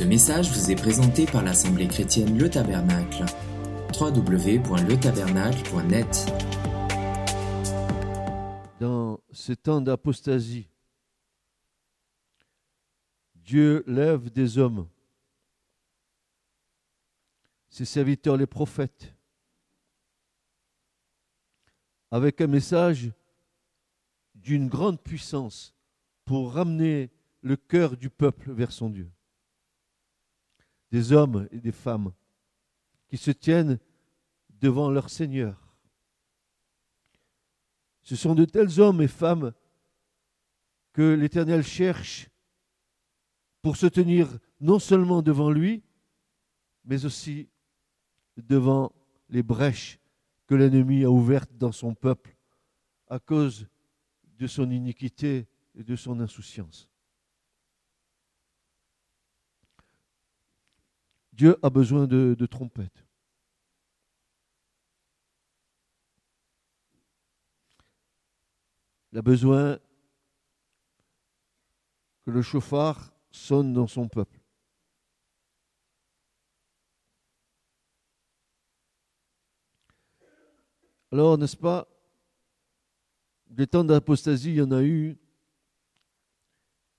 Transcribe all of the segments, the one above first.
Ce message vous est présenté par l'Assemblée chrétienne Le Tabernacle. www.letabernacle.net Dans ce temps d'apostasie, Dieu lève des hommes, ses serviteurs les prophètes, avec un message d'une grande puissance pour ramener le cœur du peuple vers son Dieu. Des hommes et des femmes qui se tiennent devant leur Seigneur. Ce sont de tels hommes et femmes que l'Éternel cherche pour se tenir non seulement devant lui, mais aussi devant les brèches que l'ennemi a ouvertes dans son peuple à cause de son iniquité et de son insouciance. Dieu a besoin de, trompettes. Il a besoin que le chauffard sonne dans son peuple. Alors, n'est-ce pas, des temps d'apostasie, il y en a eu,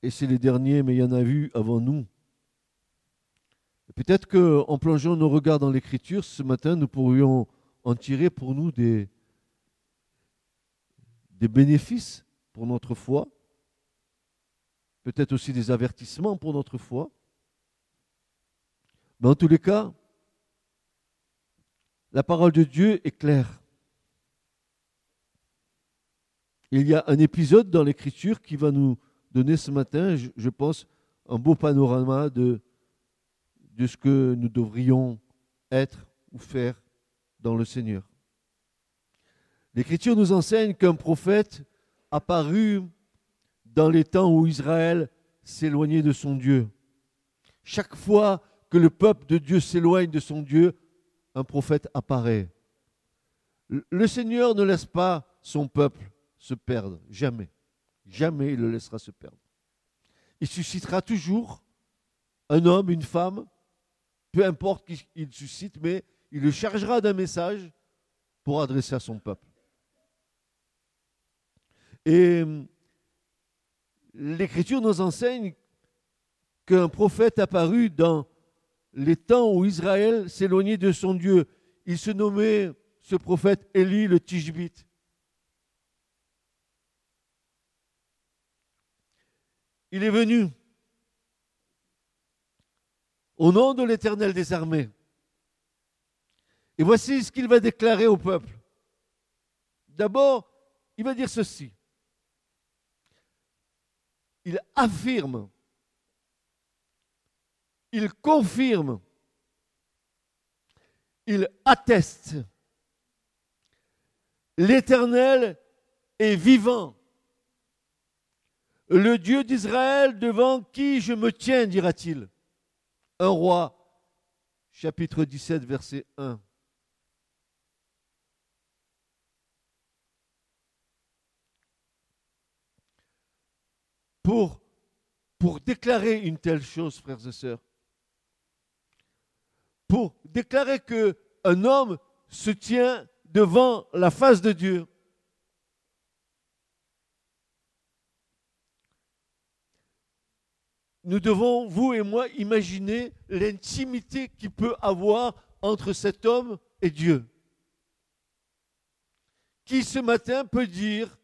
et c'est les derniers, mais il y en a eu avant nous. Peut-être qu'en plongeant nos regards dans l'Écriture, ce matin, nous pourrions en tirer pour nous des, bénéfices pour notre foi, peut-être aussi des avertissements pour notre foi. Mais en tous les cas, la parole de Dieu est claire. Il y a un épisode dans l'Écriture qui va nous donner ce matin, je pense, un beau panorama de, de ce que nous devrions être ou faire dans le Seigneur. L'Écriture nous enseigne qu'un prophète apparu dans les temps où Israël s'éloignait de son Dieu. Chaque fois que le peuple de Dieu s'éloigne de son Dieu, un prophète apparaît. Le Seigneur ne laisse pas son peuple se perdre, jamais. Jamais il le laissera se perdre. Il suscitera toujours un homme, une femme, peu importe qui il suscite, mais il le chargera d'un message pour adresser à son peuple. Et l'Écriture nous enseigne qu'un prophète apparu dans les temps où Israël s'éloignait de son Dieu. Il se nommait, ce prophète, Élie le Tishbite. Il est venu au nom de l'Éternel des armées. Et voici ce qu'il va déclarer au peuple. D'abord, il va dire ceci il affirme, il confirme, il atteste. L'Éternel est vivant. Le Dieu d'Israël devant qui je me tiens, dira-t-il. Un roi, chapitre 17, verset 1. pour, pour déclarer une telle chose, frères et sœurs. Pour déclarer que un homme se tient devant la face de Dieu. Nous devons, vous et moi, imaginer l'intimité qu'il peut avoir entre cet homme et Dieu. Qui ce matin peut dire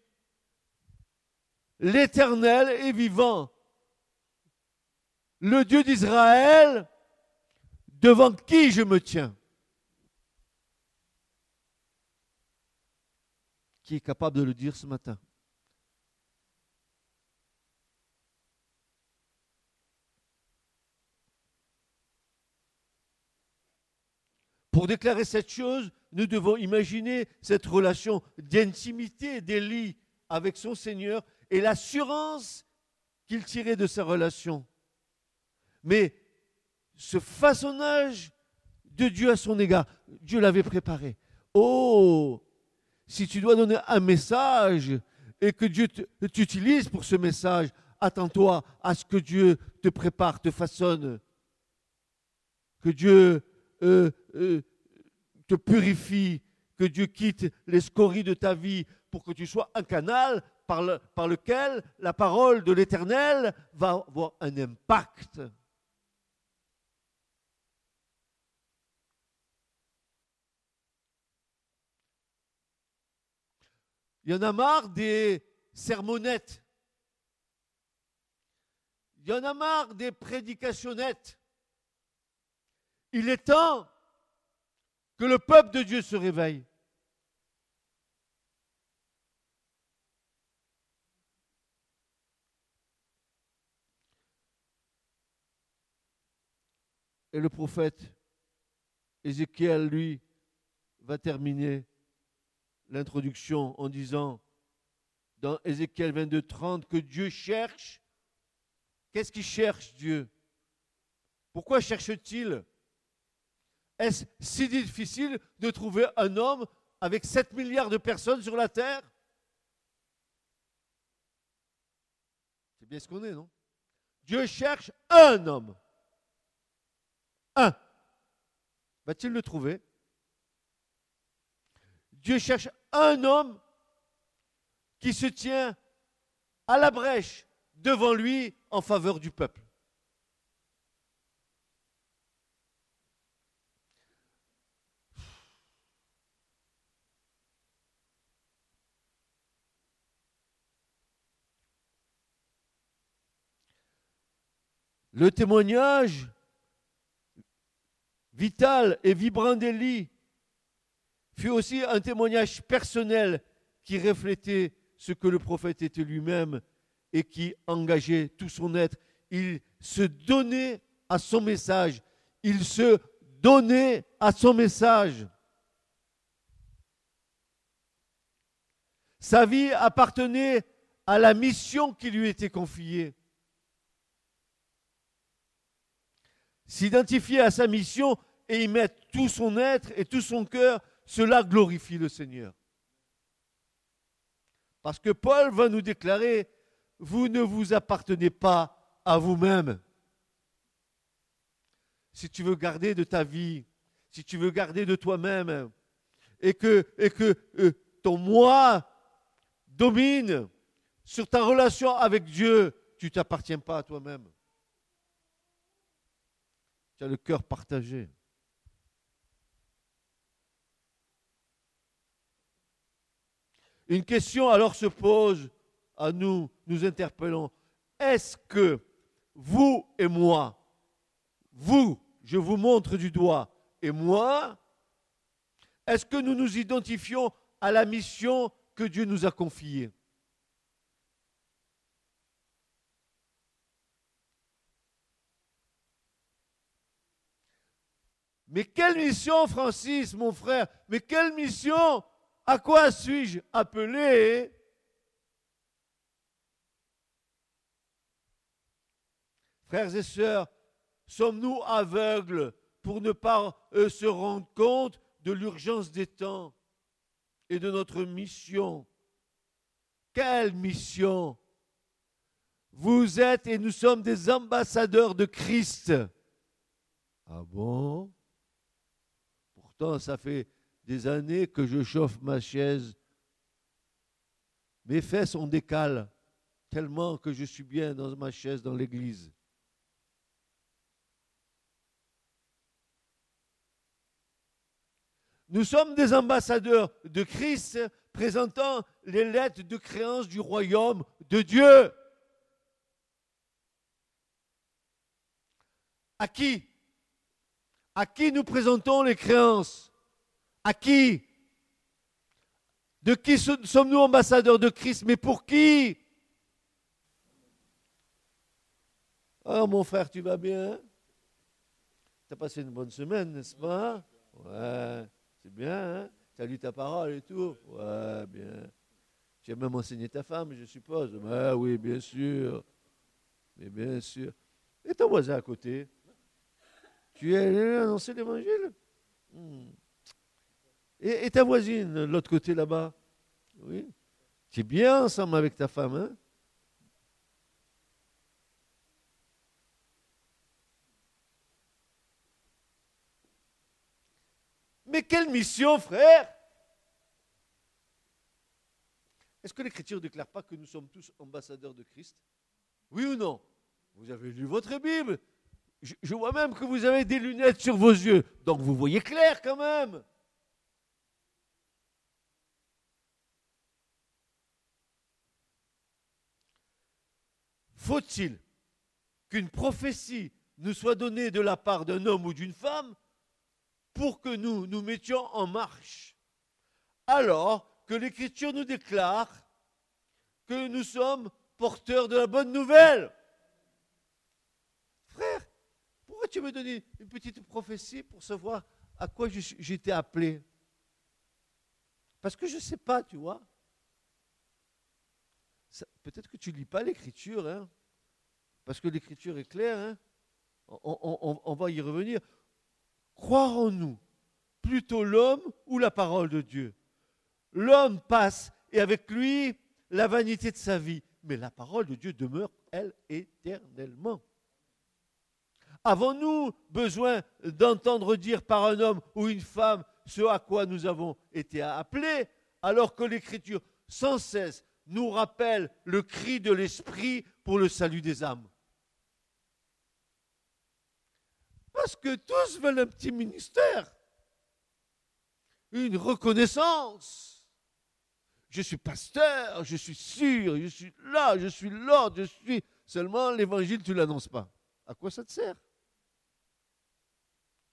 l'Éternel est vivant. Le Dieu d'Israël, devant qui je me tiens? Qui est capable de le dire ce matin? Pour déclarer cette chose, nous devons imaginer cette relation d'intimité d'Élie avec son Seigneur et l'assurance qu'il tirait de sa relation. Mais ce façonnage de Dieu à son égard, Dieu l'avait préparé. Oh, si tu dois donner un message et que Dieu t'utilise pour ce message, attends-toi à ce que Dieu te prépare, te façonne que Dieu euh, euh, te purifie, que Dieu quitte les scories de ta vie pour que tu sois un canal par, par lequel la parole de l'Éternel va avoir un impact. Il y en a marre des sermonnettes. Il y en a marre des prédicationnettes. Il est temps que le peuple de Dieu se réveille. Et le prophète Ézéchiel, lui, va terminer l'introduction en disant dans Ézéchiel 22, 30 que Dieu cherche. Qu'est-ce qu'il cherche Dieu? Pourquoi cherche-t-il? Est-ce si difficile de trouver un homme avec 7 milliards de personnes sur la terre? C'est bien ce qu'on est, non? Dieu cherche un homme. Un. Va-t-il le trouver? Dieu cherche un homme qui se tient à la brèche devant lui en faveur du peuple. Le témoignage vital et vibrant d'Élie fut aussi un témoignage personnel qui reflétait ce que le prophète était lui-même et qui engageait tout son être. Il se donnait à son message. Il se donnait à son message. Sa vie appartenait à la mission qui lui était confiée. S'identifier à sa mission et y mettre tout son être et tout son cœur, cela glorifie le Seigneur. Parce que Paul va nous déclarer, vous ne vous appartenez pas à vous-même. Si tu veux garder de ta vie, si tu veux garder de toi-même, et que, et que euh, ton moi domine sur ta relation avec Dieu, tu t'appartiens pas à toi-même. Tu as le cœur partagé. Une question alors se pose à nous, nous interpellons. Est-ce que vous et moi, vous, je vous montre du doigt, et moi, est-ce que nous nous identifions à la mission que Dieu nous a confiée? Mais quelle mission, Francis, mon frère? Mais quelle mission? À quoi suis-je appelé? Frères et sœurs, sommes-nous aveugles pour ne pas euh, se rendre compte de l'urgence des temps et de notre mission? Quelle mission? Vous êtes et nous sommes des ambassadeurs de Christ. Ah bon? Pourtant, ça fait des années que je chauffe ma chaise. Mes fesses ont décalent tellement que je suis bien dans ma chaise dans l'église. Nous sommes des ambassadeurs de Christ présentant les lettres de créance du royaume de Dieu. À qui À qui nous présentons les créances? À qui? De qui sommes-nous ambassadeurs de Christ Mais pour qui? Oh mon frère, tu vas bien? Tu as passé une bonne semaine, n'est-ce pas? Ouais, c'est bien, hein? Tu as lu ta parole et tout? Ouais, bien. Tu as même enseigné ta femme, je suppose. Oui, bien sûr. Mais bien sûr. Et ton voisin à côté? Tu es allé annoncer l'évangile? Hmm. Et, ta voisine, de l'autre côté là-bas? Oui. Tu es bien ensemble avec ta femme, hein? Mais quelle mission, frère? Est-ce que l'Écriture ne déclare pas que nous sommes tous ambassadeurs de Christ? Oui ou non? Vous avez lu votre Bible? Je, vois même que vous avez des lunettes sur vos yeux. Donc vous voyez clair quand même. Faut-il qu'une prophétie nous soit donnée de la part d'un homme ou d'une femme pour que nous nous mettions en marche? Alors que l'Écriture nous déclare que nous sommes porteurs de la bonne nouvelle. Frère, tu me donner une petite prophétie pour savoir à quoi j'étais appelé? Parce que je ne sais pas, tu vois. Peut-être que tu ne lis pas l'Écriture, hein, parce que l'Écriture est claire. Hein. On va y revenir. Croirons-nous plutôt l'homme ou la parole de Dieu? L'homme passe et avec lui la vanité de sa vie, mais la parole de Dieu demeure, elle, éternellement. Avons-nous besoin d'entendre dire par un homme ou une femme ce à quoi nous avons été appelés, alors que l'Écriture sans cesse nous rappelle le cri de l'Esprit pour le salut des âmes? Parce que tous veulent un petit ministère, une reconnaissance. Je suis pasteur, je suis sûr, je suis là, je suis là, je suis. Seulement l'évangile, tu ne l'annonces pas. À quoi ça te sert?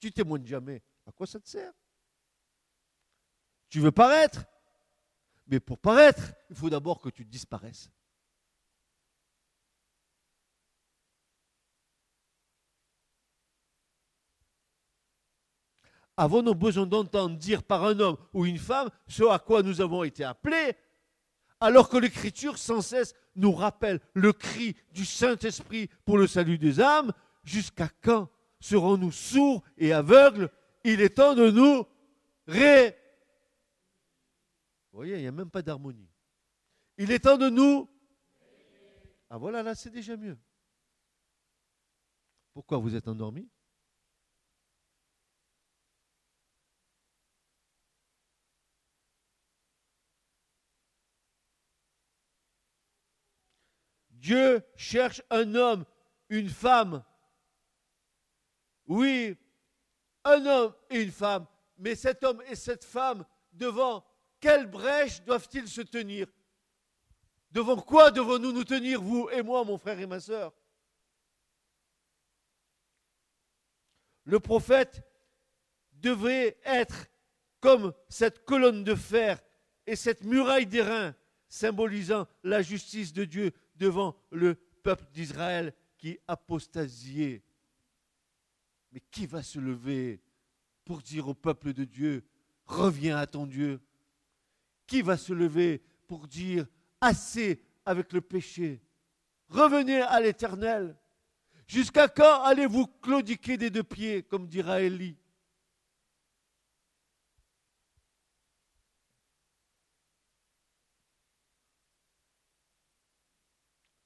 Tu témoignes jamais. À quoi ça te sert? Tu veux paraître? Mais pour paraître, il faut d'abord que tu disparaisses. avons-nous besoin d'entendre dire par un homme ou une femme ce à quoi nous avons été appelés, alors que l'Écriture sans cesse nous rappelle le cri du Saint-Esprit pour le salut des âmes, jusqu'à quand serons-nous sourds et aveugles? Il est temps de nous ré... Vous voyez, il n'y a même pas d'harmonie. Il est temps de nous... Ah voilà, là c'est déjà mieux. Pourquoi vous êtes endormis Dieu cherche un homme, une femme. Oui, un homme et une femme. Mais cet homme et cette femme, devant quelle brèche doivent-ils se tenir? Devant quoi devons-nous nous tenir, vous et moi, mon frère et ma soeur Le prophète devait être comme cette colonne de fer et cette muraille d'airain symbolisant la justice de Dieu devant le peuple d'Israël qui apostasiait. Mais qui va se lever pour dire au peuple de Dieu, reviens à ton Dieu? Qui va se lever pour dire, assez avec le péché Revenez à l'Éternel? Jusqu'à quand allez-vous claudiquer des deux pieds, comme dira Élie?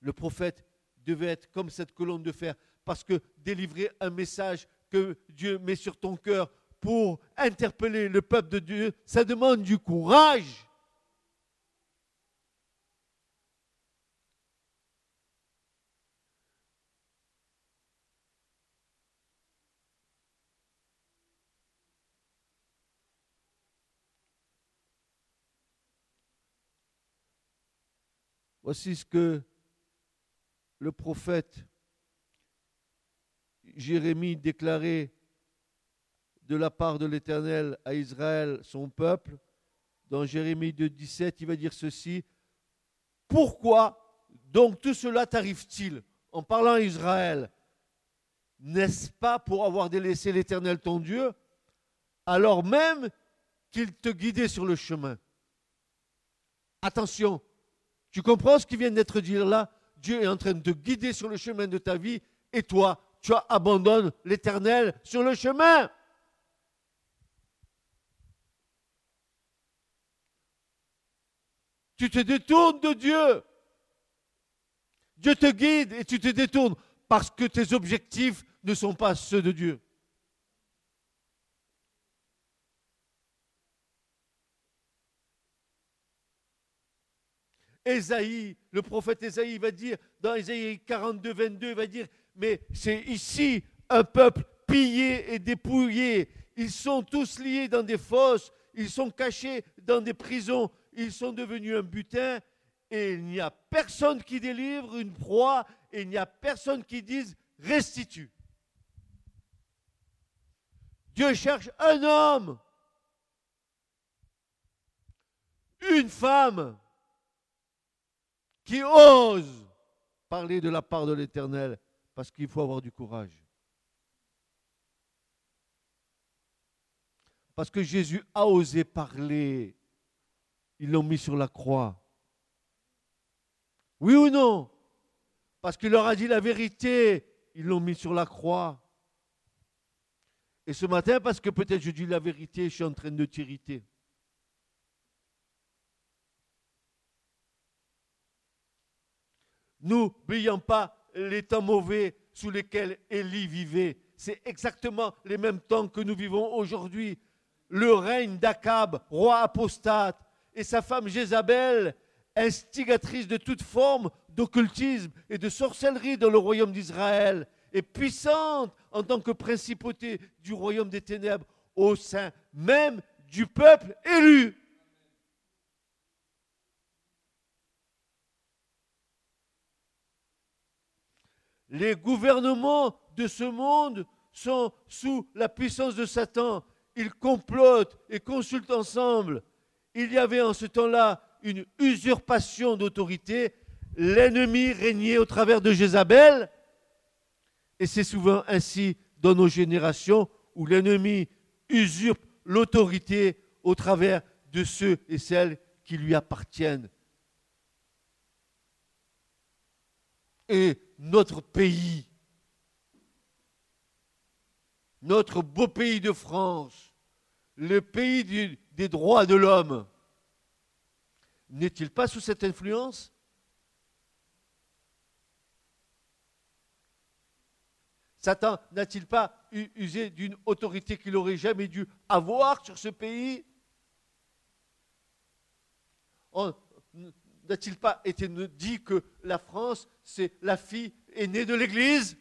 Le prophète devait être comme cette colonne de fer, parce que délivrer un message que Dieu met sur ton cœur pour interpeller le peuple de Dieu, ça demande du courage. Voici ce que le prophète Jérémie déclarait de la part de l'Éternel à Israël, son peuple, dans Jérémie 2, 17, il va dire ceci. Pourquoi donc tout cela t'arrive-t-il en parlant à Israël? N'est-ce pas pour avoir délaissé l'Éternel ton Dieu, alors même qu'il te guidait sur le chemin? Attention, tu comprends ce qui vient d'être dit là? Dieu est en train de te guider sur le chemin de ta vie et toi, tu abandonnes l'Éternel sur le chemin. Tu te détournes de Dieu. Dieu te guide et tu te détournes parce que tes objectifs ne sont pas ceux de Dieu. Ésaïe, le prophète Ésaïe va dire, dans Ésaïe 42, 22, il va dire, mais c'est ici un peuple pillé et dépouillé. Ils sont tous liés dans des fosses, ils sont cachés dans des prisons, ils sont devenus un butin, et il n'y a personne qui délivre une proie, et il n'y a personne qui dise restitue. Dieu cherche un homme, une femme qui ose parler de la part de l'Éternel, parce qu'il faut avoir du courage. Parce que Jésus a osé parler. Ils l'ont mis sur la croix. Oui ou non? Parce qu'il leur a dit la vérité. Ils l'ont mis sur la croix. Et ce matin, parce que peut-être je dis la vérité, je suis en train de t'irriter. N'oublions pas les temps mauvais sous lesquels Élie vivait. C'est exactement les mêmes temps que nous vivons aujourd'hui. Le règne d'Akab, roi apostate, et sa femme Jézabel, instigatrice de toute forme d'occultisme et de sorcellerie dans le royaume d'Israël, et puissante en tant que principauté du royaume des ténèbres au sein même du peuple élu. Les gouvernements de ce monde sont sous la puissance de Satan. Ils complotent et consultent ensemble. Il y avait en ce temps-là une usurpation d'autorité. L'ennemi régnait au travers de Jézabel. Et c'est souvent ainsi dans nos générations où l'ennemi usurpe l'autorité au travers de ceux et celles qui lui appartiennent. Et notre pays, notre beau pays de France, le pays des droits de l'homme, n'est-il pas sous cette influence? Satan n'a-t-il pas usé d'une autorité qu'il n'aurait jamais dû avoir sur ce pays? N'a-t-il pas été dit que la France, c'est la fille aînée de l'Église?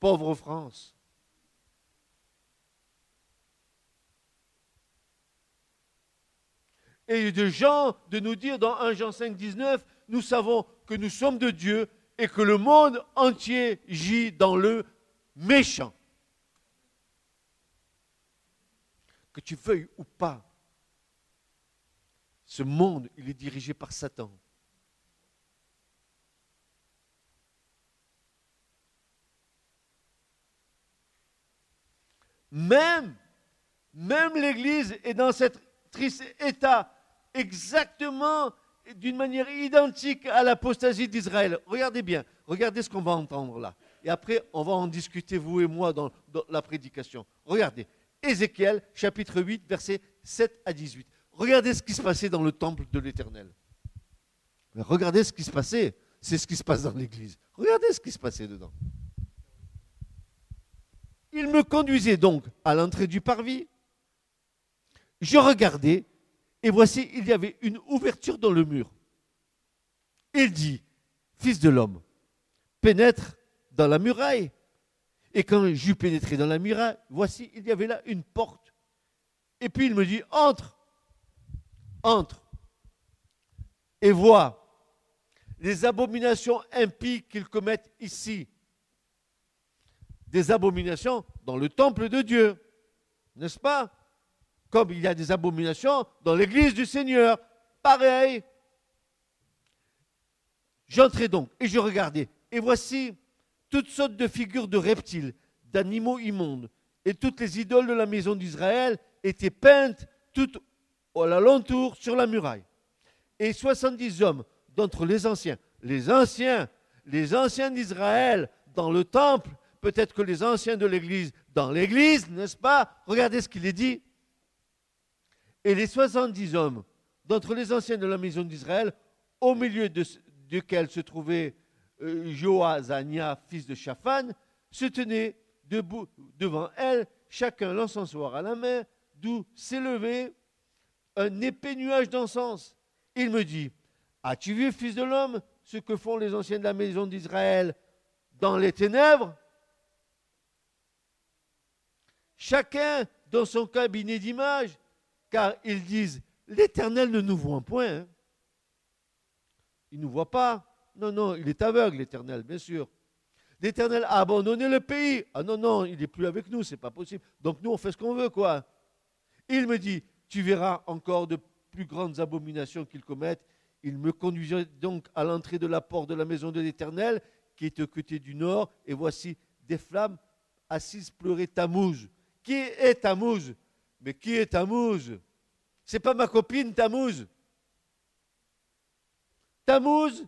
Pauvre France. Et de Jean de nous dire dans 1 Jean 5, 19, nous savons que nous sommes de Dieu et que le monde entier gît dans le méchant. Que tu veuilles ou pas, ce monde, il est dirigé par Satan. Même, même l'Église est dans cet triste état, exactement d'une manière identique à l'apostasie d'Israël. Regardez bien, regardez ce qu'on va entendre là. Et après, on va en discuter, vous et moi, dans, dans la prédication. Regardez, Ézéchiel, chapitre 8, versets 7 à 18. Regardez ce qui se passait dans le temple de l'Éternel. Regardez ce qui se passait. C'est ce qui se passe dans l'Église. Regardez ce qui se passait dedans. Il me conduisait donc à l'entrée du parvis. Je regardais, et voici, il y avait une ouverture dans le mur. Il dit, Fils de l'homme, pénètre dans la muraille. Et quand j'eus pénétré dans la muraille, voici, il y avait là une porte. Et puis il me dit, entre entre et voit les abominations impies qu'ils commettent ici. Des abominations dans le temple de Dieu, n'est-ce pas? Comme il y a des abominations dans l'église du Seigneur, pareil. J'entrais donc et je regardais, et voici toutes sortes de figures de reptiles, d'animaux immondes, et toutes les idoles de la maison d'Israël étaient peintes toutes à l'alentour sur la muraille. Et 70 hommes d'entre les anciens, les anciens, les anciens d'Israël dans le temple, peut-être que les anciens de l'Église dans l'Église, n'est-ce pas? Regardez ce qu'il est dit. Et les 70 hommes d'entre les anciens de la maison d'Israël, au milieu duquel se trouvait euh, Joazania, fils de Shaphan, se tenaient debout devant elle, chacun l'encensoir à la main, d'où s'élevait un épais nuage d'encens. Il me dit, As-tu vu, fils de l'homme, ce que font les anciens de la maison d'Israël dans les ténèbres? Chacun dans son cabinet d'image, car ils disent, l'Éternel ne nous voit point. Hein. Il ne nous voit pas. Non, non, il est aveugle, l'Éternel, bien sûr. L'Éternel a abandonné le pays. Ah non, non, il n'est plus avec nous, c'est pas possible. Donc nous, on fait ce qu'on veut, quoi. Il me dit, tu verras encore de plus grandes abominations qu'ils commettent. Il me conduisait donc à l'entrée de la porte de la maison de l'Éternel, qui est au côté du nord, et voici des flammes assises pleurer Tammuz. Qui est Tammuz? Mais qui est Tammuz? C'est pas ma copine Tammuz. Tammuz,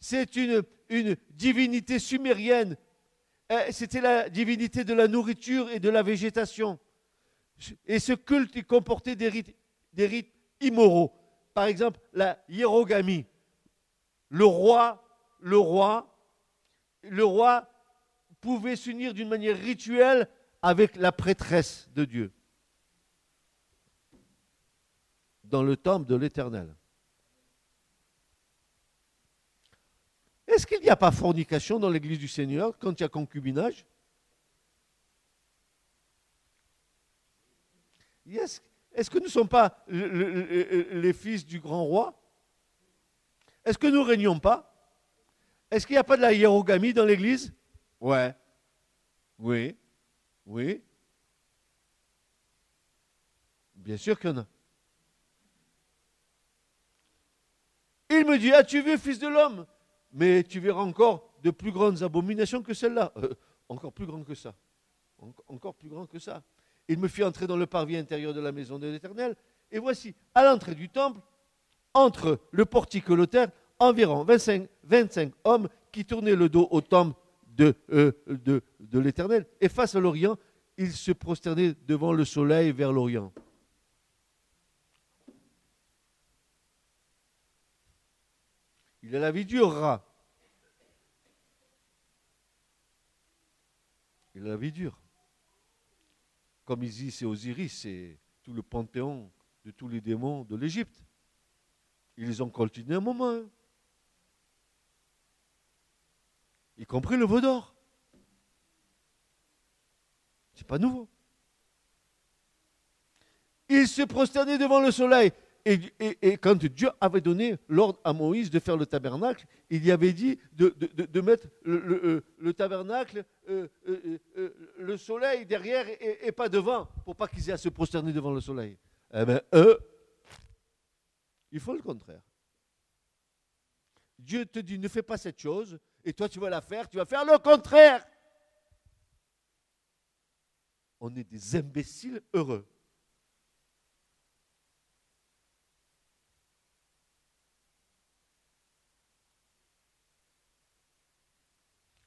c'est une, divinité sumérienne. Eh, c'était la divinité de la nourriture et de la végétation. Et ce culte comportait des rites, des rites immoraux. Par exemple, la hiérogamie. Le roi, le roi, le roi pouvait s'unir d'une manière rituelle avec la prêtresse de Dieu dans le temple de l'Éternel. Est-ce qu'il n'y a pas fornication dans l'Église du Seigneur quand il y a concubinage? Est-ce que nous ne sommes pas les fils du grand roi? Est-ce que nous ne régnons pas? Est-ce qu'il n'y a pas de la hiérogamie dans l'Église? Ouais. Oui. Oui. Bien sûr qu'il y en a. Il me dit, as-tu vu, fils de l'homme? Mais tu verras encore de plus grandes abominations que celle-là. Euh, encore plus grandes que ça. encore plus grandes que ça. Il me fit entrer dans le parvis intérieur de la maison de l'Éternel. Et voici, à l'entrée du temple, entre le portique et l'autel, environ 25, 25 hommes qui tournaient le dos au temple de, euh, de, l'Éternel. Et face à l'Orient, ils se prosternaient devant le soleil vers l'Orient. Il a la vie dure, rat. Il a la vie dure. Comme ici, c'est Osiris, c'est tout le panthéon de tous les démons de l'Égypte. Ils ont coltinés un moment. Hein. y compris le veau d'or. C'est pas nouveau. Il se prosternait devant le soleil. Et, quand Dieu avait donné l'ordre à Moïse de faire le tabernacle, il y avait dit de, mettre le, euh, tabernacle, euh, euh, le soleil derrière et, pas devant, pour pas qu'ils aient à se prosterner devant le soleil. Eh bien, eux, ils font le contraire. Dieu te dit, ne fais pas cette chose, et toi tu vas la faire, tu vas faire le contraire. On est des imbéciles heureux.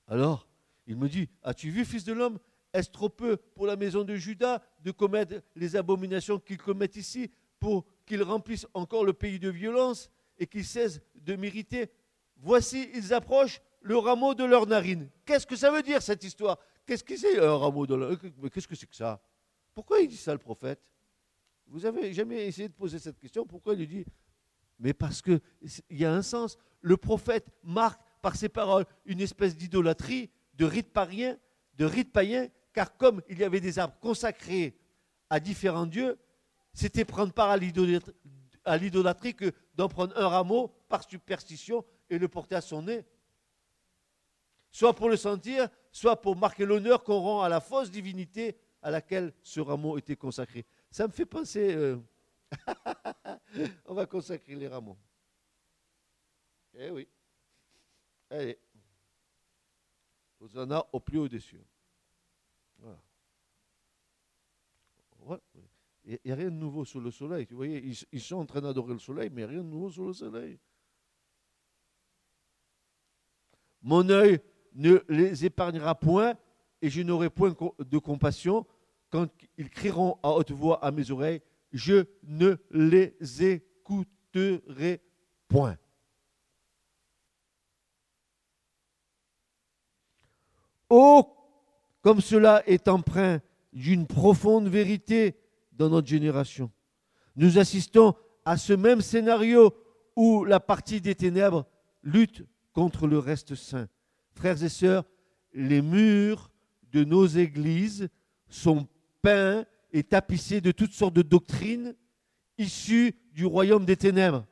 Alors, il me dit, as-tu vu, fils de l'homme, est-ce trop peu pour la maison de Judas de commettre les abominations qu'ils commettent ici pour qu'ils remplissent encore le pays de violence et qu'ils cessent de mériter Voici, ils approchent le rameau de leur narine. Qu'est-ce que ça veut dire cette histoire? Qu'est-ce que c'est un rameau de leur qu'est-ce que c'est que ça? Pourquoi il dit ça le prophète? Vous avez jamais essayé de poser cette question? Pourquoi il dit Mais parce qu'il y a un sens. Le prophète marque par ses paroles une espèce d'idolâtrie, de rite païen, de rite païen, car comme il y avait des arbres consacrés à différents dieux, c'était prendre part à l'idolâtrie que d'en prendre un rameau par superstition et le porter à son nez soit pour le sentir, soit pour marquer l'honneur qu'on rend à la fausse divinité à laquelle ce rameau était consacré. Ça me fait penser, euh, on va consacrer les rameaux. Eh oui. Allez. en a au plus haut des cieux. Il n'y a rien de nouveau sous le soleil. Vous voyez, ils, ils sont en train d'adorer le soleil, mais rien de nouveau sous le soleil. Mon œil ne les épargnera point, et je n'aurai point de compassion quand ils crieront à haute voix à mes oreilles, je ne les écouterai point. Oh, comme cela est empreint d'une profonde vérité dans notre génération. Nous assistons à ce même scénario où la partie des ténèbres lutte contre le reste saint. Frères et sœurs, les murs de nos églises sont peints et tapissés de toutes sortes de doctrines issues du royaume des ténèbres.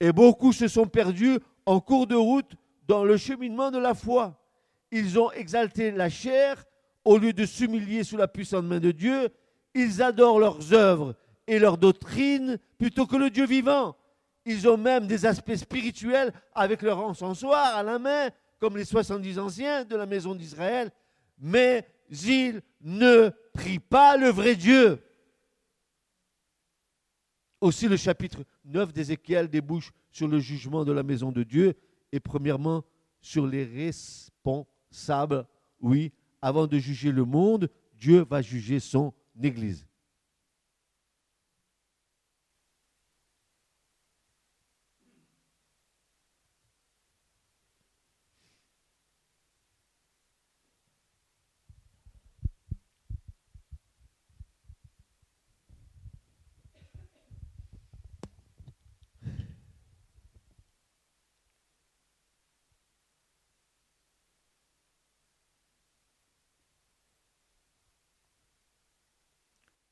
Et beaucoup se sont perdus en cours de route dans le cheminement de la foi. Ils ont exalté la chair au lieu de s'humilier sous la puissante main de Dieu. Ils adorent leurs œuvres et leurs doctrines plutôt que le Dieu vivant. Ils ont même des aspects spirituels avec leur encensoir à la main, comme les 70 anciens de la maison d'Israël. Mais ils ne prient pas le vrai Dieu. Aussi le chapitre 9 d'Ézéchiel débouche sur le jugement de la maison de Dieu et premièrement sur les responsables. Oui, avant de juger le monde, Dieu va juger son Église.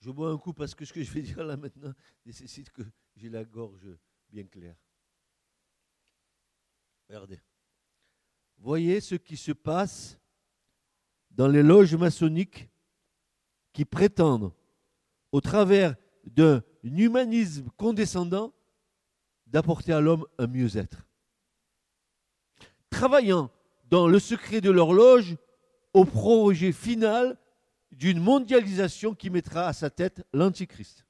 Je bois un coup parce que ce que je vais dire là maintenant nécessite que j'ai la gorge bien claire. Regardez. Voyez ce qui se passe dans les loges maçonniques qui prétendent, au travers d'un humanisme condescendant, d'apporter à l'homme un mieux-être. Travaillant dans le secret de leur loge au projet final d'une mondialisation qui mettra à sa tête l'Antichrist.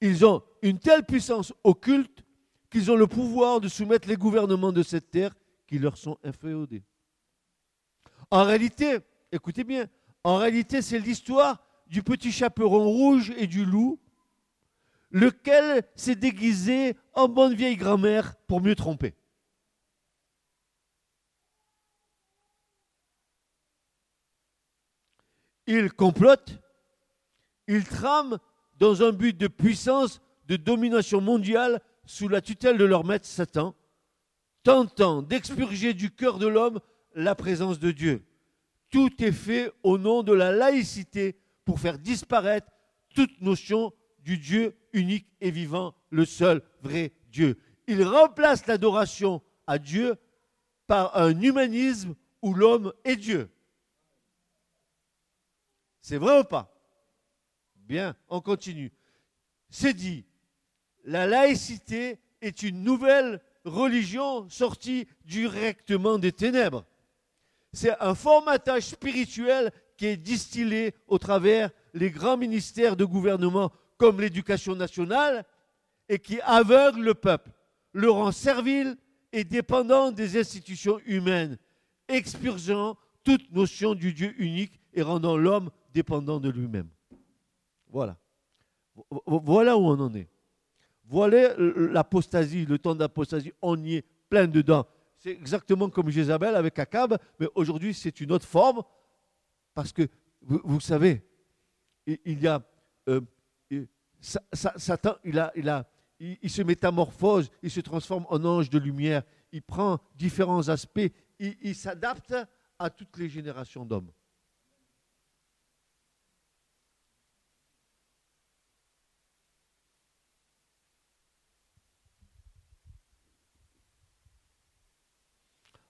Ils ont une telle puissance occulte qu'ils ont le pouvoir de soumettre les gouvernements de cette terre qui leur sont inféodés. En réalité, écoutez bien, en réalité, c'est l'histoire du petit chaperon rouge et du loup, lequel s'est déguisé en bonne vieille grand-mère pour mieux tromper. Ils complotent, ils trament dans un but de puissance, de domination mondiale sous la tutelle de leur maître Satan, tentant d'expurger du cœur de l'homme la présence de Dieu. Tout est fait au nom de la laïcité pour faire disparaître toute notion du Dieu unique et vivant, le seul vrai Dieu. Ils remplacent l'adoration à Dieu par un humanisme où l'homme est Dieu. C'est vrai ou pas? Bien, on continue. C'est dit, la laïcité est une nouvelle religion sortie directement des ténèbres. C'est un formatage spirituel qui est distillé au travers les grands ministères de gouvernement comme l'éducation nationale et qui aveugle le peuple, le rend servile et dépendant des institutions humaines, expurgeant toute notion du Dieu unique et rendant l'homme dépendant de lui-même. Voilà. Voilà où on en est. Voilà l'apostasie, le temps d'apostasie, on y est plein dedans. C'est exactement comme Jézabel avec Akab, mais aujourd'hui c'est une autre forme, parce que vous, savez, il y a euh, Satan, il, a, a, il, se métamorphose, il se transforme en ange de lumière, il prend différents aspects, il s'adapte à toutes les générations d'hommes.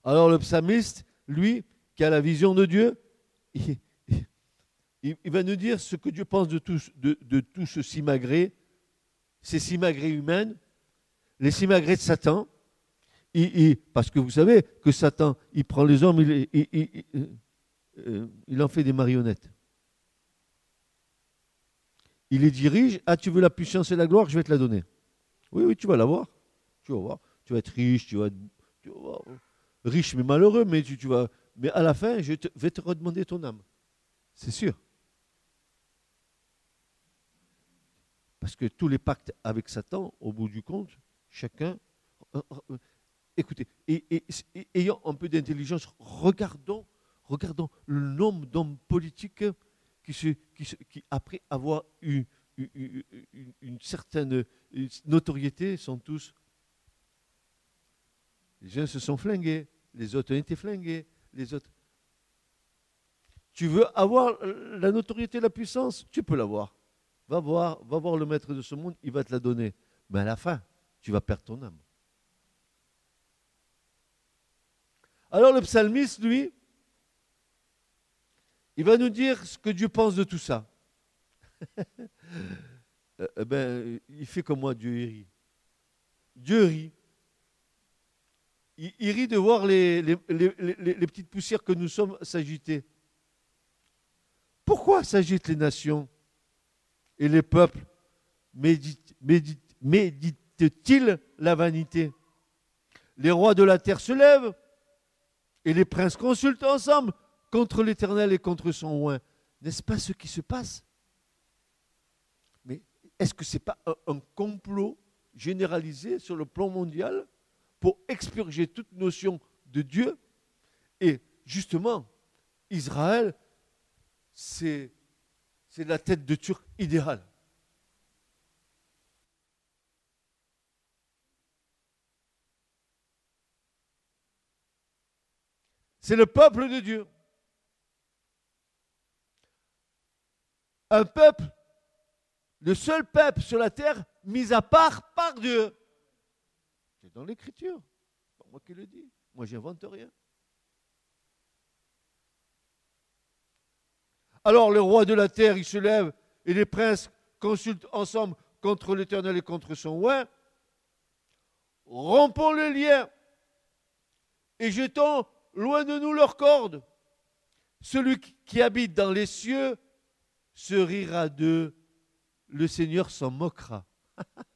Alors le psalmiste, lui, qui a la vision de Dieu, il, va nous dire ce que Dieu pense de tout, de, tout ce simagré, ces simagrées humaines, les simagrées de Satan. parce que vous savez que Satan, il prend les hommes, il, euh, il en fait des marionnettes. Il les dirige. Ah, tu veux la puissance et la gloire, je vais te la donner. Oui, oui, tu vas l'avoir. Tu vas voir. Tu vas être riche, tu vas, voir riche mais malheureux, mais tu, vas, mais à la fin, je vais te redemander ton âme. C'est sûr. Parce que tous les pactes avec Satan, au bout du compte, chacun. Euh, euh, écoutez, ayant un peu d'intelligence, regardons, regardons le nombre d'hommes politiques qui, qui, qui, après avoir eu une, certaine notoriété sont tous. Les gens se sont flingués, les autres ont été flingués, les autres. Tu veux avoir la notoriété, la puissance, tu peux l'avoir. Va voir, va voir le maître de ce monde, il va te la donner. Mais à la fin, tu vas perdre ton âme. Alors le psalmiste, lui, il va nous dire ce que Dieu pense de tout ça. Euh, eh ben, il fait comme moi, Dieu rit. Dieu rit. Il, rit de voir les, petites poussières que nous sommes s'agiter. Pourquoi s'agitent les nations et les peuples? Méditent-ils la vanité? Les rois de la terre se lèvent et les princes consultent ensemble contre l'Éternel et contre son oin. N'est-ce pas ce qui se passe? Mais est-ce que ce n'est pas un, complot généralisé sur le plan mondial? Pour expurger toute notion de Dieu Et justement, Israël, c'est la tête de Turc idéale. C'est le peuple de Dieu. Un peuple, le seul peuple sur la terre mis à part par Dieu. Dans l'écriture. Moi qui le dis. Moi, j'invente rien. Alors le roi de la terre, il se lève et les princes consultent ensemble contre l'Éternel et contre son roi. Rompons le lien et jetons loin de nous leurs cordes. Celui qui habite dans les cieux se rira d'eux, le Seigneur s'en moquera.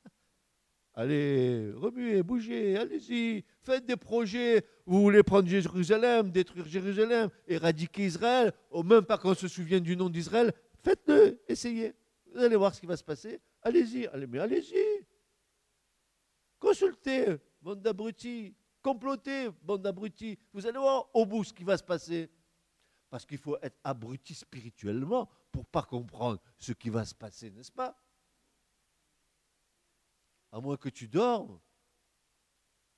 Allez, remuez, bougez, allez-y, faites des projets. Vous voulez prendre Jérusalem, détruire Jérusalem, éradiquer Israël, au même pas qu'on se souvienne du nom d'Israël, faites-le, essayez. Vous allez voir ce qui va se passer. Allez-y, allez, mais allez-y. Consultez, bande d'abrutis, complotez, bande d'abrutis. Vous allez voir au bout ce qui va se passer. Parce qu'il faut être abruti spirituellement pour pas comprendre ce qui va se passer, n'est-ce pas? À moins que tu dormes,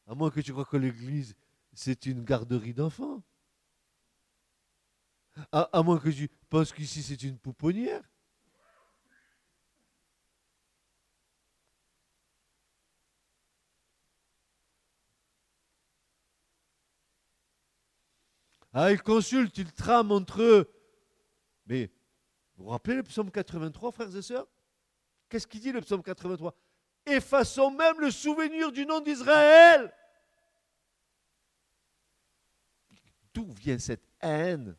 à moins que tu crois que l'Église, c'est une garderie d'enfants. À, moins que tu penses qu'ici, c'est une pouponnière. Ah, ils consultent, ils trament entre eux. Mais vous vous rappelez le psaume 83, frères et sœurs? Qu'est-ce qu'il dit le psaume 83 Effaçons même le souvenir du nom d'Israël. D'où vient cette haine?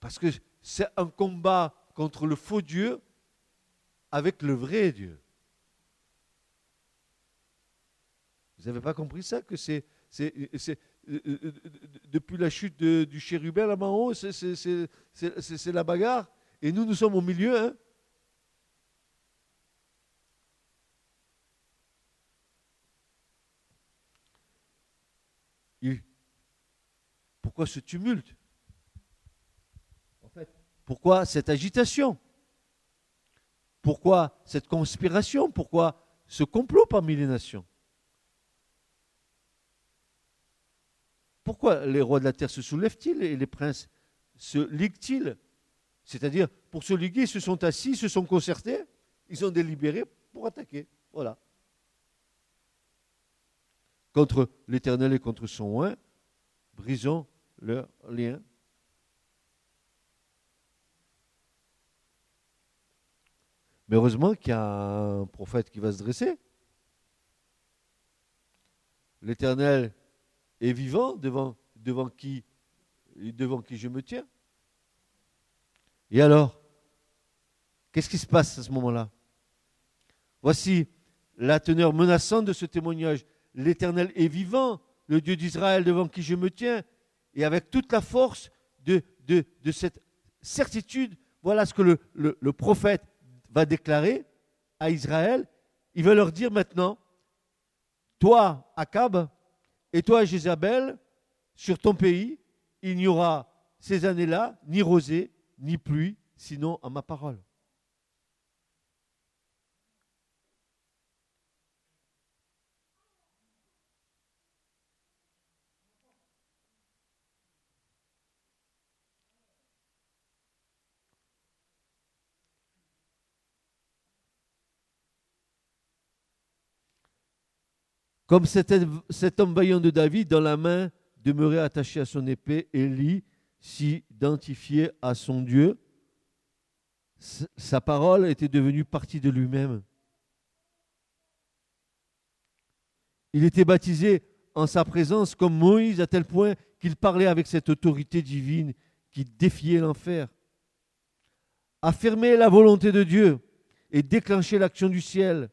Parce que c'est un combat contre le faux Dieu avec le vrai Dieu. Vous n'avez pas compris ça Que c'est, euh, euh, depuis la chute du chérubin là-bas en haut, c'est, la bagarre? Et nous, nous sommes au milieu. Hein. Pourquoi ce tumulte? En fait, pourquoi cette agitation? Pourquoi cette conspiration? Pourquoi ce complot parmi les nations? Pourquoi les rois de la terre se soulèvent-ils et les princes se liguent-ils? C'est-à-dire, pour se liguer, ils se sont assis, se sont concertés, ils ont délibéré pour attaquer. Voilà. Contre l'Éternel et contre son oin, brisons leur lien. Mais heureusement qu'il y a un prophète qui va se dresser. L'Éternel est vivant devant, devant, qui, devant qui je me tiens. Et alors, qu'est-ce qui se passe à ce moment-là? Voici la teneur menaçante de ce témoignage. L'Éternel est vivant, le Dieu d'Israël devant qui je me tiens, et avec toute la force de, cette certitude, voilà ce que le, le, le prophète va déclarer à Israël. Il va leur dire maintenant, toi, Akab, et toi, Jézabel, sur ton pays, il n'y aura ces années-là ni rosée, ni pluie, sinon à ma parole. Comme cet, homme vaillant de David, dans la main demeurait attaché à son épée, Élie s'identifiait à son Dieu. Sa parole était devenue partie de lui-même. Il était baptisé en sa présence comme Moïse à tel point qu'il parlait avec cette autorité divine qui défiait l'enfer. Affirmer la volonté de Dieu et déclencher l'action du ciel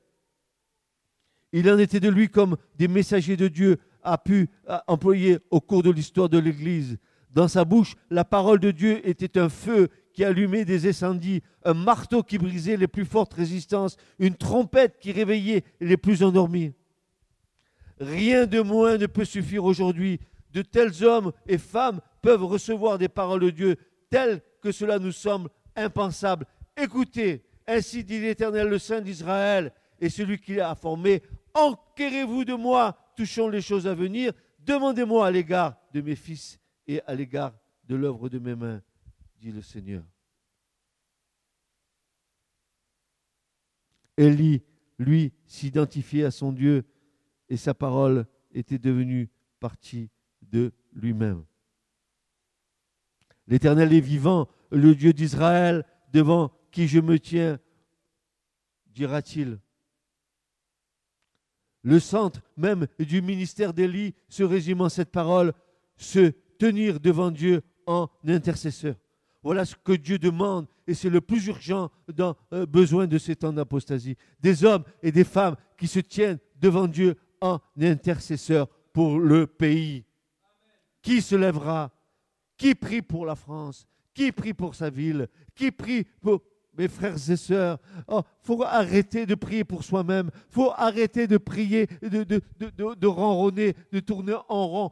il en était de lui comme des messagers de Dieu a pu employer au cours de l'histoire de l'Église. Dans sa bouche, la parole de Dieu était un feu qui allumait des incendies, un marteau qui brisait les plus fortes résistances, une trompette qui réveillait les plus endormis. Rien de moins ne peut suffire aujourd'hui. De tels hommes et femmes peuvent recevoir des paroles de Dieu telles que cela nous semble impensable. Écoutez, ainsi dit l'Éternel, le Saint d'Israël, et celui qui l'a formé, enquérez-vous de moi, touchons les choses à venir, demandez-moi à l'égard de mes fils et à l'égard de l'œuvre de mes mains, dit le Seigneur. Élie, lui, s'identifiait à son Dieu et sa parole était devenue partie de lui-même. L'Éternel est vivant, le Dieu d'Israël, devant qui je me tiens, dira-t-il. Le centre même du ministère d'Élie se résume en cette parole, se tenir devant Dieu en intercesseur. Voilà ce que Dieu demande et c'est le plus urgent dans euh, besoin de ces temps d'apostasie. Des hommes et des femmes qui se tiennent devant Dieu en intercesseur pour le pays. Qui se lèvera? Qui prie pour la France? Qui prie pour sa ville? Qui prie pour, mes frères et sœurs, il oh, faut arrêter de prier pour soi-même. Il faut arrêter de prier, de, de, de, de, ronronner, de tourner en rond.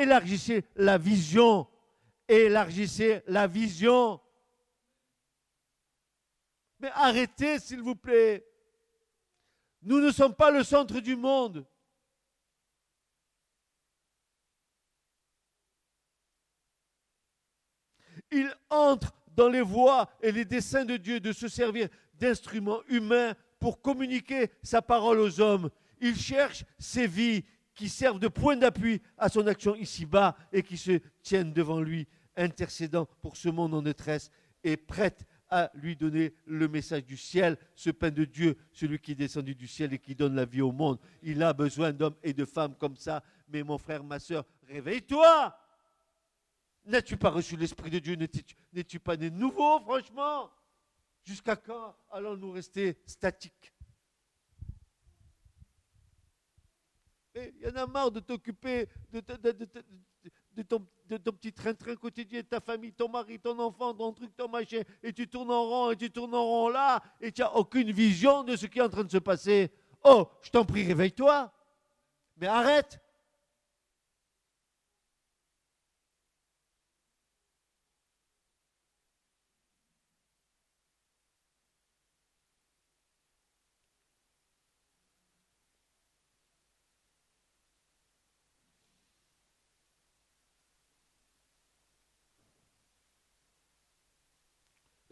Élargissez la vision. Élargissez la vision. Mais arrêtez, s'il vous plaît. Nous ne sommes pas le centre du monde. Il entre dans les voies et les desseins de Dieu de se servir d'instruments humains pour communiquer sa parole aux hommes. Il cherche ces vies qui servent de point d'appui à son action ici-bas et qui se tiennent devant lui, intercédant pour ce monde en détresse et prêtes à lui donner le message du ciel, ce pain de Dieu, celui qui est descendu du ciel et qui donne la vie au monde. Il a besoin d'hommes et de femmes comme ça. Mais mon frère, ma soeur, réveille-toi N'as-tu pas reçu l'Esprit de Dieu? N'es-tu pas né nouveau, franchement? Jusqu'à quand allons-nous rester statiques? Il y en a marre de t'occuper de, ton, petit train-train quotidien, ta famille, ton mari, ton enfant, ton truc, ton machin, et tu tournes en rond, et tu tournes en rond là, et tu n'as aucune vision de ce qui est en train de se passer. Oh, je t'en prie, réveille-toi. Mais arrête.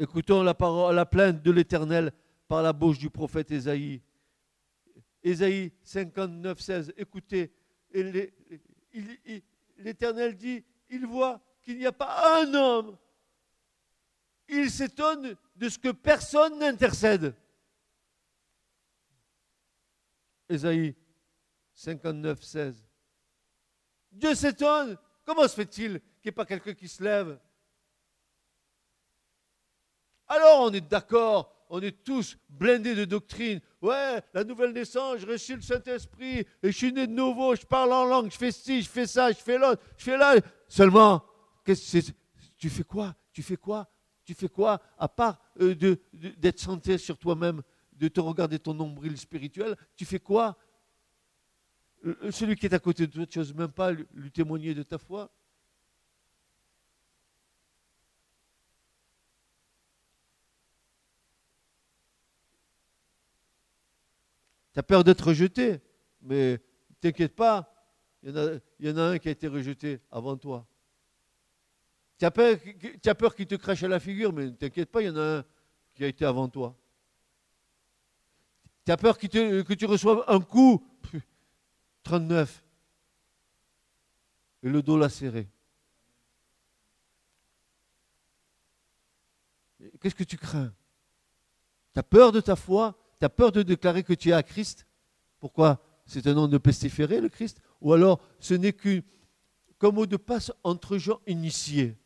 Écoutons la, plainte de l'Éternel par la bouche du prophète Ésaïe. Ésaïe 59, 16. Écoutez, l'Éternel dit, il voit qu'il n'y a pas un homme. Il s'étonne de ce que personne n'intercède. Ésaïe 59, 16. Dieu s'étonne. Comment se fait-il qu'il n'y ait pas quelqu'un qui se lève? Alors on est d'accord, on est tous blindés de doctrine. Ouais, la nouvelle naissance, je reçu le Saint-Esprit, et je suis né de nouveau, je parle en langue, je fais ci, je fais ça, je fais l'autre, je fais là. Seulement, qu'est-ce tu fais quoi Tu fais quoi Tu fais quoi À part euh, d'être santé sur toi-même, de te regarder ton nombril spirituel, tu fais quoi? Euh, Celui qui est à côté de toi, tu n'oses même pas lui témoigner de ta foi? Tu as peur d'être rejeté, mais t'inquiète pas, il y, en a, un qui a été rejeté avant toi. Tu as peur, qu'il te crache à la figure, mais ne t'inquiète pas, il y en a un qui a été avant toi. Tu as peur que tu reçoives un coup, 39, et le dos lacéré. Qu'est-ce que tu crains? Tu as peur de ta foi? Tu as peur de déclarer que tu es à Christ? Pourquoi? C'est un nom de pestiféré, le Christ? Ou alors ce n'est qu'un mot de passe entre gens initiés.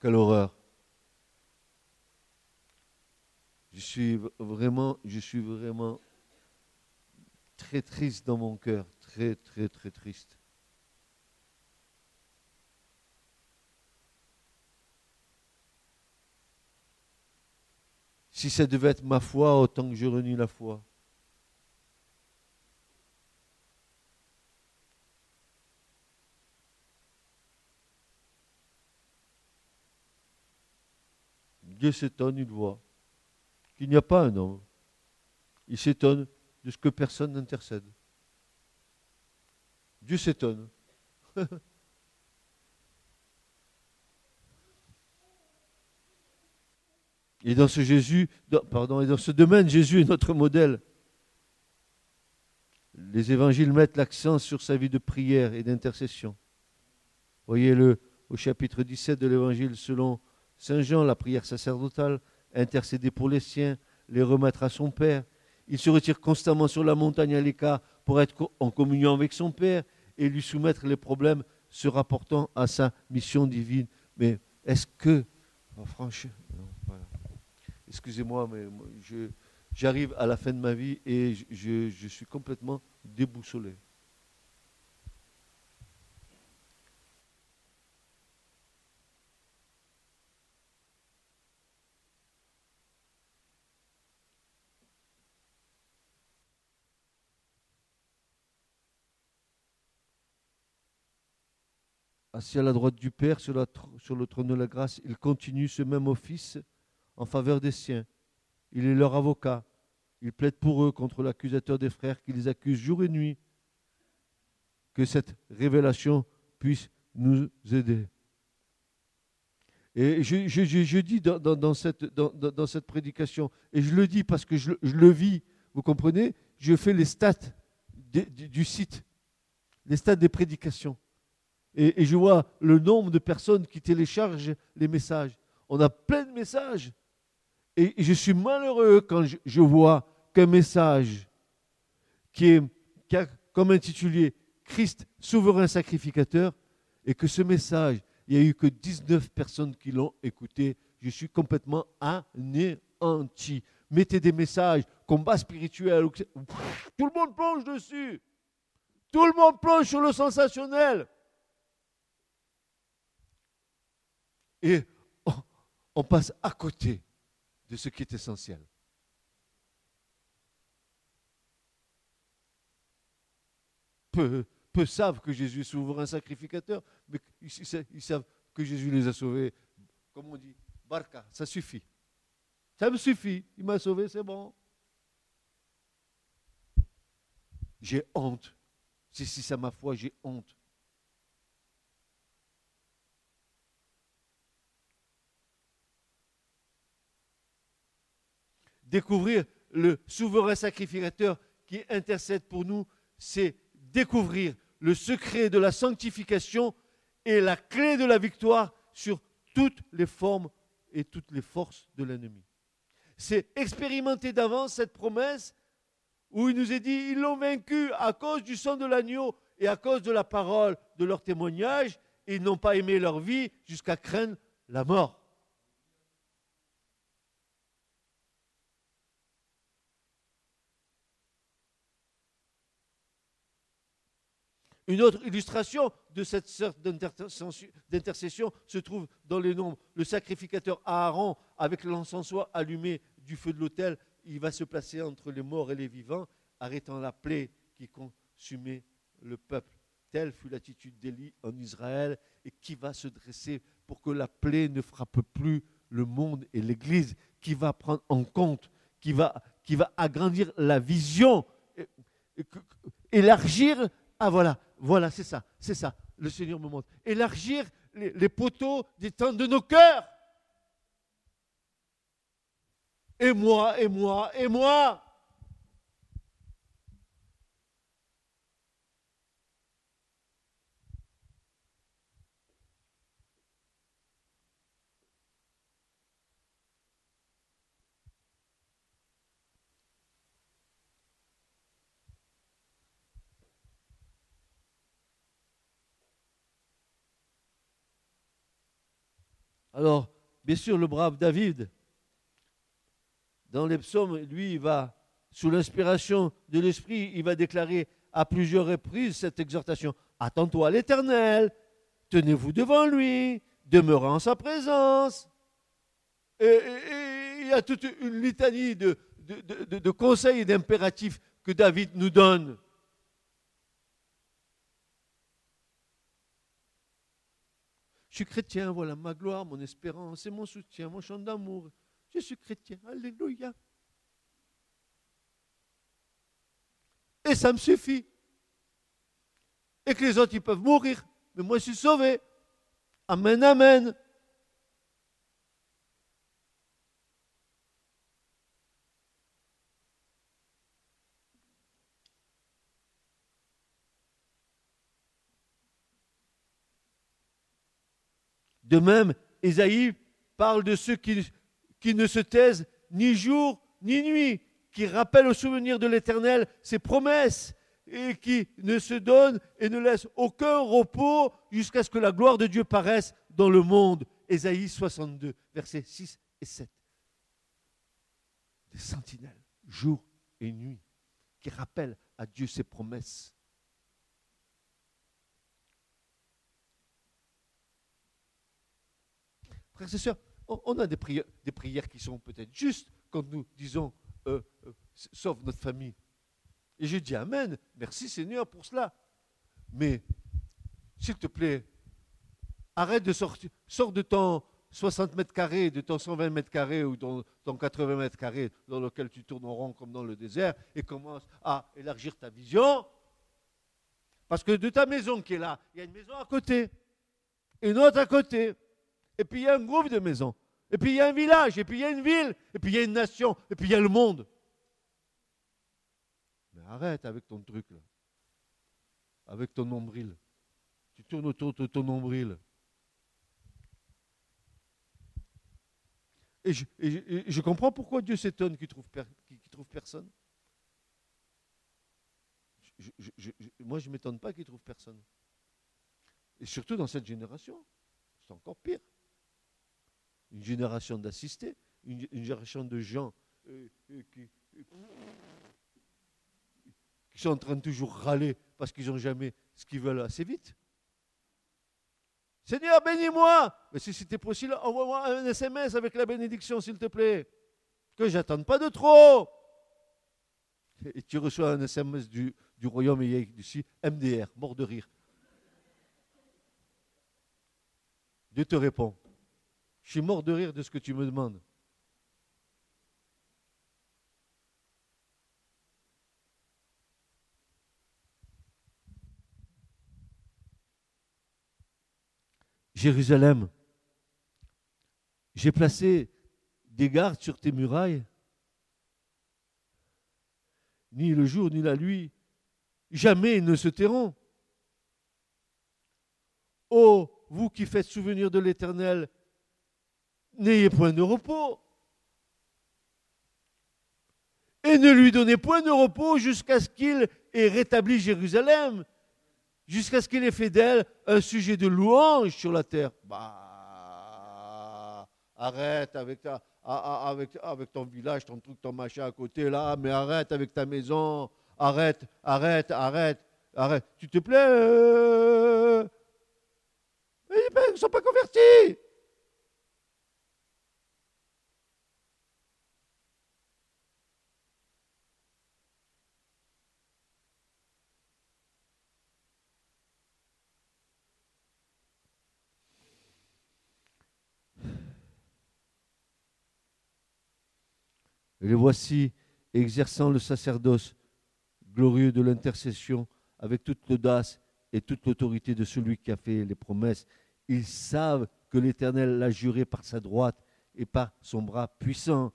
Quelle horreur. Je suis vraiment, je suis vraiment très triste dans mon cœur, très, très, très triste. Si ça devait être ma foi, autant que je renie la foi. Dieu s'étonne, il voit qu'il n'y a pas un homme. Il s'étonne de ce que personne n'intercède. Dieu s'étonne. et dans ce Jésus, pardon, et dans ce domaine, Jésus est notre modèle. Les évangiles mettent l'accent sur sa vie de prière et d'intercession. Voyez-le au chapitre 17 de l'évangile selon Saint Jean, la prière sacerdotale, intercéder pour les siens, les remettre à son Père. Il se retire constamment sur la montagne à l'écart pour être en communion avec son Père et lui soumettre les problèmes se rapportant à sa mission divine. Mais est-ce que, oh, franchement, excusez-moi, mais j'arrive à la fin de ma vie et je suis complètement déboussolé. assis à la droite du Père sur, le trône de la grâce, il continue ce même office en faveur des siens. Il est leur avocat. Il plaide pour eux contre l'accusateur des frères qui les accuse jour et nuit. Que cette révélation puisse nous aider. Et je, dis dans, cette, prédication, et je le dis parce que je, le vis, vous comprenez, je fais les stats du site, les stats des prédications. Et, je vois le nombre de personnes qui téléchargent les messages. On a plein de messages. Et, je suis malheureux quand je, vois qu'un message qui, est, a comme intitulé Christ souverain sacrificateur, et que ce message, il n'y a eu que 19 personnes qui l'ont écouté. Je suis complètement anéanti. Mettez des messages, combat spirituel. Tout le monde plonge dessus. Tout le monde plonge sur le sensationnel. et on, passe à côté de ce qui est essentiel. Peu, savent que Jésus est souverain sacrificateur, mais ils, savent que Jésus les a sauvés. Comme on dit, barca, ça suffit. Ça me suffit, il m'a sauvé, c'est bon. J'ai honte. Si, si c'est ma foi, j'ai honte. Découvrir le souverain sacrificateur qui intercède pour nous, c'est découvrir le secret de la sanctification et la clé de la victoire sur toutes les formes et toutes les forces de l'ennemi. C'est expérimenter d'avance cette promesse où il nous est dit, ils l'ont vaincu à cause du sang de l'agneau et à cause de la parole de leur témoignage, ils n'ont pas aimé leur vie jusqu'à craindre la mort. Une autre illustration de cette sorte d'intercession se trouve dans les nombres. Le sacrificateur Aaron, avec l'encensoir allumé du feu de l'autel, il va se placer entre les morts et les vivants, arrêtant la plaie qui consumait le peuple. Telle fut l'attitude d'Élie en Israël et qui va se dresser pour que la plaie ne frappe plus le monde et l'Église qui va prendre en compte, qui va, qui va agrandir la vision, élargir. Ah voilà, voilà, c'est ça, c'est ça. Le Seigneur me montre. Élargir les, poteaux des temps de nos cœurs. Et moi, et moi, et moi. Alors, bien sûr, le brave David, dans les psaumes, lui, il va, sous l'inspiration de l'Esprit, il va déclarer à plusieurs reprises cette exhortation. Attends-toi à l'Éternel, tenez-vous devant lui, demeurez en sa présence. Et, il y a toute une litanie de, de conseils et d'impératifs que David nous donne. Suis chrétien, voilà ma gloire, mon espérance, c'est mon soutien, mon chant d'amour. Je suis chrétien, alléluia. Et ça me suffit. Et que les autres, ils peuvent mourir, mais moi, je suis sauvé. Amen, amen. De même, Ésaïe parle de ceux qui, ne se taisent ni jour ni nuit, qui rappellent au souvenir de l'Éternel ses promesses et qui ne se donnent et ne laissent aucun repos jusqu'à ce que la gloire de Dieu paraisse dans le monde. Ésaïe 62, versets 6 et 7. Des sentinelles, jour et nuit, qui rappellent à Dieu ses promesses. Frères et sœurs, on a des prières, qui sont peut-être justes quand nous disons euh, euh, sauve notre famille. Et je dis Amen, merci Seigneur pour cela. Mais, s'il te plaît, arrête de sortir, sors de ton 60 mètres carrés, de ton 120 mètres carrés ou ton, ton 80 mètres carrés dans lequel tu tournes en rond comme dans le désert et commence à élargir ta vision. Parce que de ta maison qui est là, il y a une maison à côté, une autre à côté, et puis il y a un groupe de maisons, et puis il y a un village, et puis il y a une ville, et puis il y a une nation, et puis il y a le monde. Mais arrête avec ton truc là, avec ton nombril. Tu tournes autour de ton nombril. Et je, comprends pourquoi Dieu s'étonne qu'il trouve, trouve personne. moi, je ne m'étonne pas qu'il trouve personne. Et surtout dans cette génération, c'est encore pire une génération d'assistés, une, génération de gens euh, euh, qui, sont en train de toujours râler parce qu'ils n'ont jamais ce qu'ils veulent assez vite. Seigneur, bénis-moi. Si c'était possible, envoie-moi un SMS avec la bénédiction, s'il te plaît. Que j'attende pas de trop. Et tu reçois un SMS du, royaume et ici, MDR, mort de rire. Dieu te répond. Je suis mort de rire de ce que tu me demandes. Jérusalem, j'ai placé des gardes sur tes murailles. Ni le jour ni la nuit, jamais ils ne se tairont. Ô vous qui faites souvenir de l'Éternel, n'ayez point de repos. Et ne lui donnez point de repos jusqu'à ce qu'il ait rétabli Jérusalem, jusqu'à ce qu'il ait fait d'elle un sujet de louange sur la terre. Bah, arrête avec, ta, avec, avec ton village, ton truc, ton machin à côté là, mais arrête avec ta maison, arrête, arrête, arrête, arrête. Tu te plais euh... Ils ne sont pas convertis. Les voici exerçant le sacerdoce glorieux de l'intercession avec toute l'audace et toute l'autorité de celui qui a fait les promesses. Ils savent que l'Éternel l'a juré par sa droite et par son bras puissant.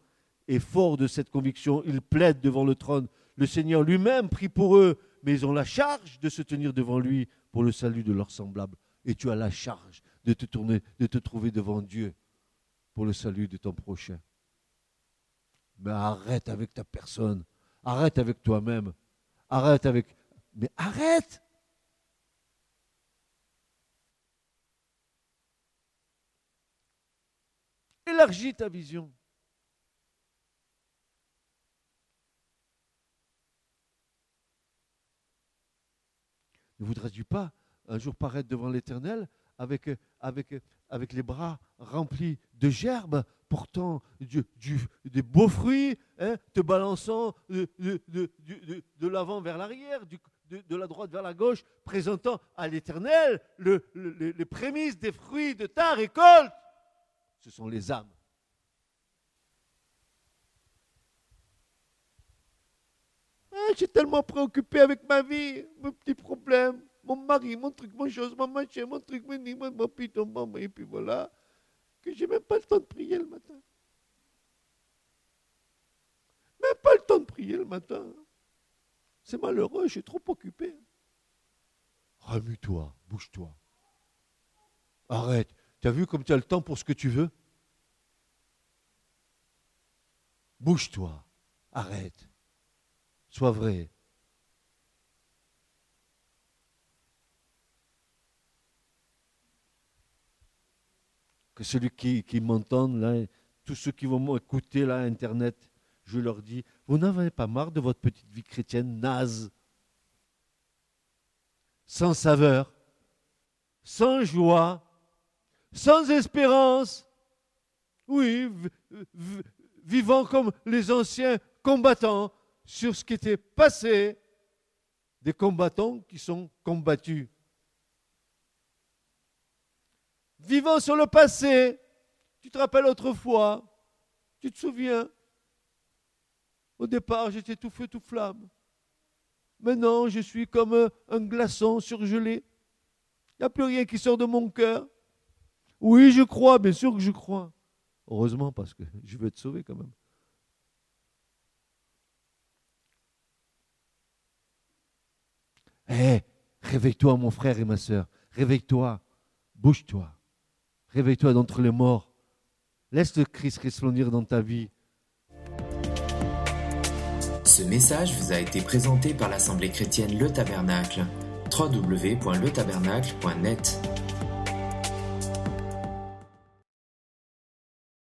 Et fort de cette conviction, ils plaident devant le trône. Le Seigneur lui-même prie pour eux, mais ils ont la charge de se tenir devant lui pour le salut de leurs semblables. Et tu as la charge de te tourner, de te trouver devant Dieu pour le salut de ton prochain. Mais arrête avec ta personne. Arrête avec toi-même. Arrête avec... Mais arrête Élargis ta vision. Ne voudrais-tu pas un jour paraître devant l'Éternel avec, avec, avec les bras remplis de gerbes, portant du, des beaux fruits, hein, te balançant de, de, l'avant vers l'arrière, de, la droite vers la gauche, présentant à l'Éternel le, les prémices des fruits de ta récolte ce sont les âmes. Ah, suis tellement préoccupé avec ma vie, mes petits problèmes, mon mari, mon truc, mon chose, mon machin, mon truc, mon mon, mon mon, et puis voilà, que j'ai même pas le temps de prier le matin. Même pas le temps de prier le matin. C'est malheureux, je suis trop occupé. Remue-toi, bouge-toi. Arrête. Tu as vu comme tu as le temps pour ce que tu veux? Bouge-toi, arrête, sois vrai. Celui qui, qui m'entend, là, tous ceux qui vont m'écouter là, Internet, je leur dis, vous n'avez pas marre de votre petite vie chrétienne naze, sans saveur, sans joie, sans espérance. Oui, vivant comme les anciens combattants sur ce qui était passé, des combattants qui sont combattus. Vivant sur le passé, tu te rappelles autrefois, tu te souviens, au départ j'étais tout feu, tout flamme. Maintenant je suis comme un glaçon surgelé. Il n'y a plus rien qui sort de mon cœur. Oui, je crois, bien sûr que je crois. Heureusement, parce que je veux te sauver quand même. Hé, réveille-toi, mon frère et ma soeur. Réveille-toi. Bouge-toi. Réveille-toi d'entre les morts. Laisse le Christ resplendir dans ta vie. Ce message vous a été présenté par l'Assemblée chrétienne Le Tabernacle. www.letabernacle.net